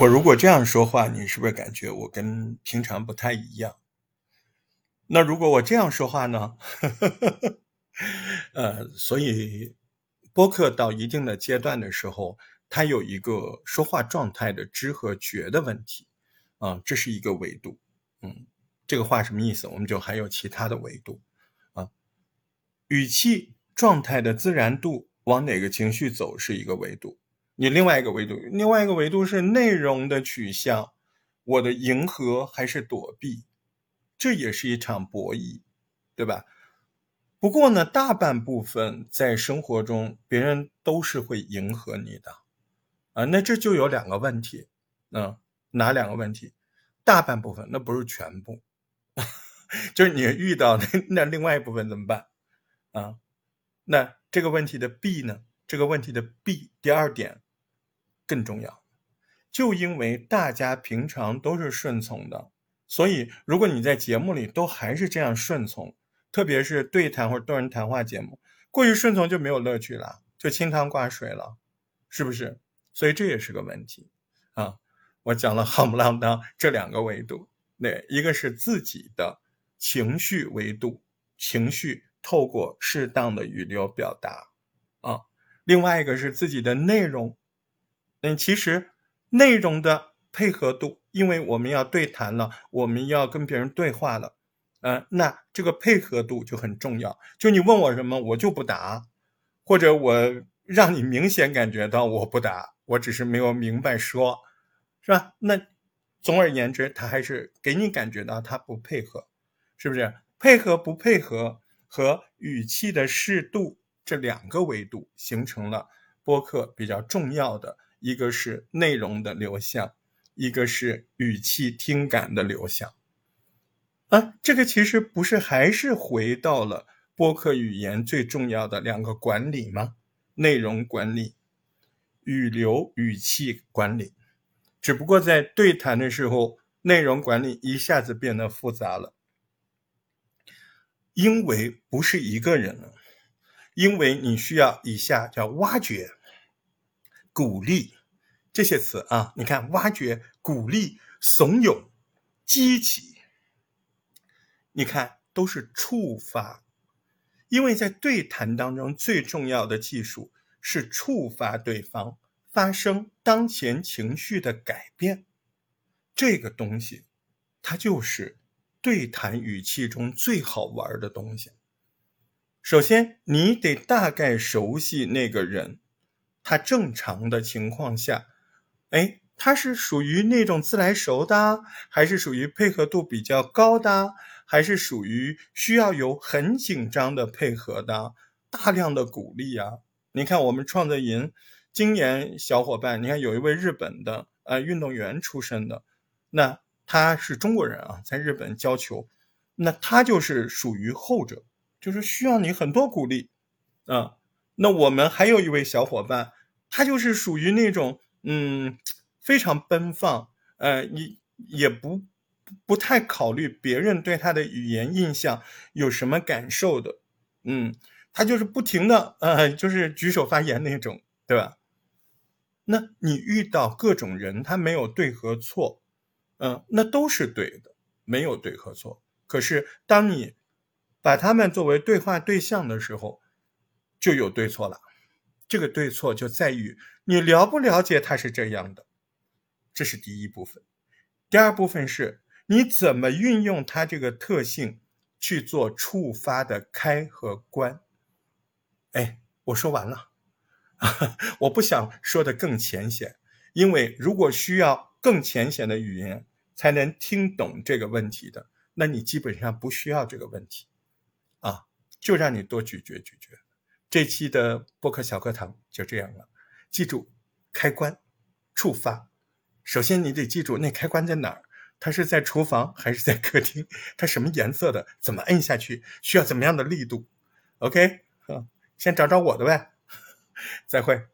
我如果这样说话，你是不是感觉我跟平常不太一样？那如果我这样说话呢？呃，所以播客到一定的阶段的时候，它有一个说话状态的知和觉的问题啊，这是一个维度。嗯，这个话什么意思？我们就还有其他的维度，语气状态的自然度往哪个情绪走是一个维度。你另外一个维度，另外一个维度是内容的取向，我的迎合还是躲避，这也是一场博弈，对吧？不过呢，大半部分在生活中，别人都是会迎合你的，啊，那这就有两个问题，嗯，哪两个问题？大半部分那不是全部，就是你遇到那那另外一部分怎么办？啊，那这个问题的 B 呢？这个问题的 B 第二点。更重要，就因为大家平常都是顺从的，所以如果你在节目里都还是这样顺从，特别是对谈或者多人谈话节目，过于顺从就没有乐趣了，就清汤挂水了，是不是？所以这也是个问题啊！我讲了夯不啷当这两个维度，对，一个是自己的情绪维度，情绪透过适当的语流表达啊，另外一个是自己的内容。嗯，其实内容的配合度，因为我们要对谈了，我们要跟别人对话了，嗯，那这个配合度就很重要。就你问我什么，我就不答，或者我让你明显感觉到我不答，我只是没有明白说，是吧？那总而言之，他还是给你感觉到他不配合，是不是？配合不配合和语气的适度这两个维度，形成了播客比较重要的。一个是内容的流向，一个是语气听感的流向，啊，这个其实不是还是回到了播客语言最重要的两个管理吗？内容管理、语流语气管理，只不过在对谈的时候，内容管理一下子变得复杂了，因为不是一个人了，因为你需要以下叫挖掘。鼓励这些词啊，你看，挖掘、鼓励、怂恿、激起，你看都是触发，因为在对谈当中，最重要的技术是触发对方发生当前情绪的改变，这个东西，它就是对谈语气中最好玩的东西。首先，你得大概熟悉那个人。他正常的情况下，哎，他是属于那种自来熟的，还是属于配合度比较高的，还是属于需要有很紧张的配合的，大量的鼓励啊？你看我们创作营今年小伙伴，你看有一位日本的呃运动员出身的，那他是中国人啊，在日本教球，那他就是属于后者，就是需要你很多鼓励啊。那我们还有一位小伙伴。他就是属于那种，嗯，非常奔放，呃，你也不不太考虑别人对他的语言印象有什么感受的，嗯，他就是不停的，呃，就是举手发言那种，对吧？那你遇到各种人，他没有对和错，嗯，那都是对的，没有对和错。可是当你把他们作为对话对象的时候，就有对错了。这个对错就在于你了不了解他是这样的，这是第一部分。第二部分是你怎么运用它这个特性去做触发的开和关。哎，我说完了，我不想说的更浅显，因为如果需要更浅显的语言才能听懂这个问题的，那你基本上不需要这个问题，啊，就让你多咀嚼咀嚼。这期的播客小课堂就这样了，记住开关触发。首先你得记住那开关在哪儿，它是在厨房还是在客厅？它什么颜色的？怎么摁下去？需要怎么样的力度？OK，先找找我的呗。再会。